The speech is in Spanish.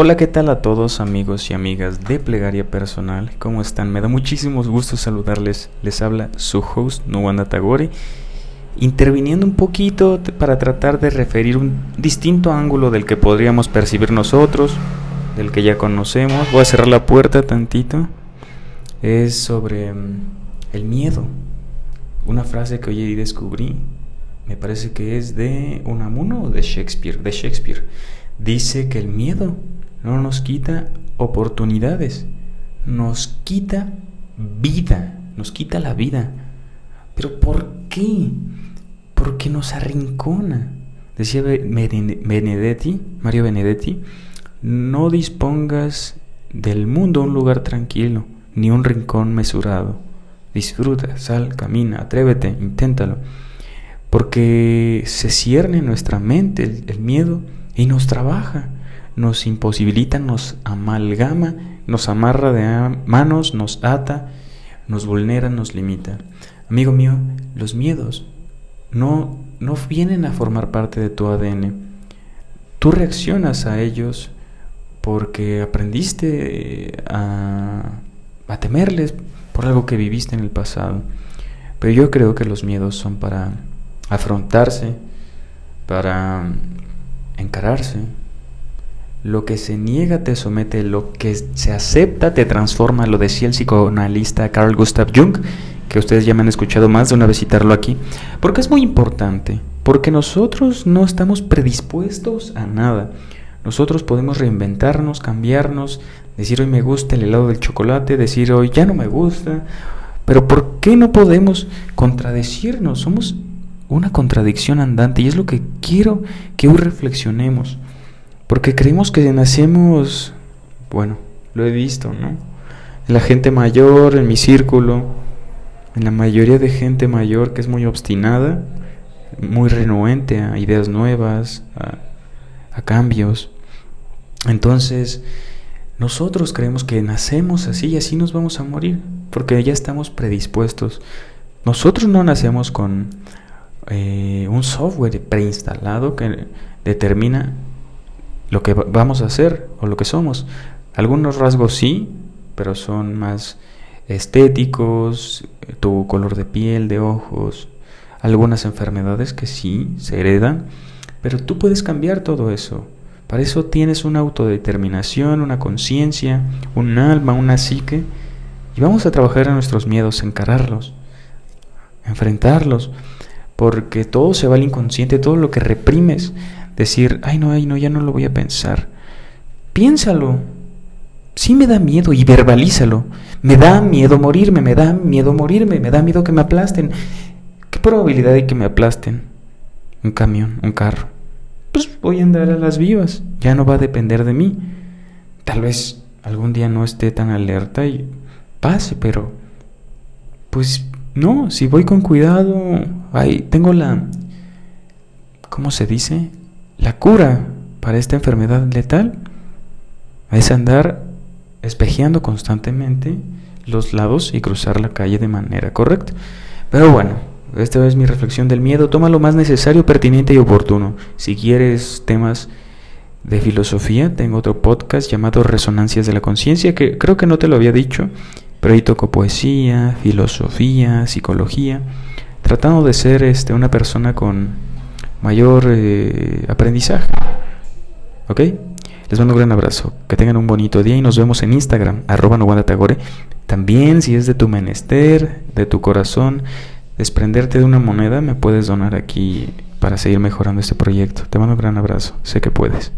Hola, ¿qué tal a todos amigos y amigas de Plegaria Personal? ¿Cómo están? Me da muchísimos gustos saludarles. Les habla su host, Nuwanda Tagore, interviniendo un poquito para tratar de referir un distinto ángulo del que podríamos percibir nosotros, del que ya conocemos. Voy a cerrar la puerta tantito. Es sobre mm, el miedo. Una frase que hoy descubrí, me parece que es de Unamuno o de Shakespeare, de Shakespeare. Dice que el miedo no nos quita oportunidades, nos quita vida, nos quita la vida. Pero ¿por qué? Porque nos arrincona. Decía Benedetti, Mario Benedetti, no dispongas del mundo un lugar tranquilo, ni un rincón mesurado. Disfruta, sal, camina, atrévete, inténtalo. Porque se cierne en nuestra mente el, el miedo y nos trabaja nos imposibilita, nos amalgama, nos amarra de manos, nos ata, nos vulnera, nos limita. Amigo mío, los miedos no, no vienen a formar parte de tu ADN. Tú reaccionas a ellos porque aprendiste a, a temerles por algo que viviste en el pasado. Pero yo creo que los miedos son para afrontarse, para encararse, lo que se niega te somete, lo que se acepta te transforma, lo decía el psicoanalista Carl Gustav Jung, que ustedes ya me han escuchado más de una vez citarlo aquí, porque es muy importante, porque nosotros no estamos predispuestos a nada. Nosotros podemos reinventarnos, cambiarnos, decir hoy me gusta el helado del chocolate, decir hoy ya no me gusta, pero ¿por qué no podemos contradecirnos? Somos una contradicción andante y es lo que quiero que hoy reflexionemos. Porque creemos que nacemos, bueno, lo he visto, ¿no? En la gente mayor, en mi círculo, en la mayoría de gente mayor que es muy obstinada, muy renuente a ideas nuevas, a, cambios. Entonces, nosotros creemos que nacemos así y así nos vamos a morir, porque ya estamos predispuestos. Nosotros no nacemos con eh, un software preinstalado que determina lo que vamos a hacer o lo que somos. Algunos rasgos sí, pero son más estéticos, tu color de piel, de ojos, algunas enfermedades que sí se heredan, pero tú puedes cambiar todo eso. Para eso tienes una autodeterminación, una conciencia, un alma, una psique, y vamos a trabajar en nuestros miedos, encararlos, enfrentarlos, porque todo se va al inconsciente, todo lo que reprimes decir, ay no, ay no, ya no lo voy a pensar. Piénsalo. Sí me da miedo y verbalízalo. Me da miedo morirme, me da miedo morirme, me da miedo que me aplasten. ¿Qué probabilidad hay que me aplasten? Un camión, un carro. Pues voy a andar a las vivas, ya no va a depender de mí. Tal vez algún día no esté tan alerta y pase, pero pues no, si voy con cuidado, ahí tengo la ¿cómo se dice? La cura para esta enfermedad letal es andar espejeando constantemente los lados y cruzar la calle de manera correcta. Pero bueno, esta es mi reflexión del miedo. Toma lo más necesario, pertinente y oportuno. Si quieres temas de filosofía, tengo otro podcast llamado Resonancias de la Conciencia, que creo que no te lo había dicho, pero ahí toco poesía, filosofía, psicología, tratando de ser este, una persona con mayor eh, aprendizaje. ¿Ok? Les mando un gran abrazo. Que tengan un bonito día y nos vemos en Instagram, arroba Tagore. También, si es de tu menester, de tu corazón, desprenderte de una moneda, me puedes donar aquí para seguir mejorando este proyecto. Te mando un gran abrazo. Sé que puedes.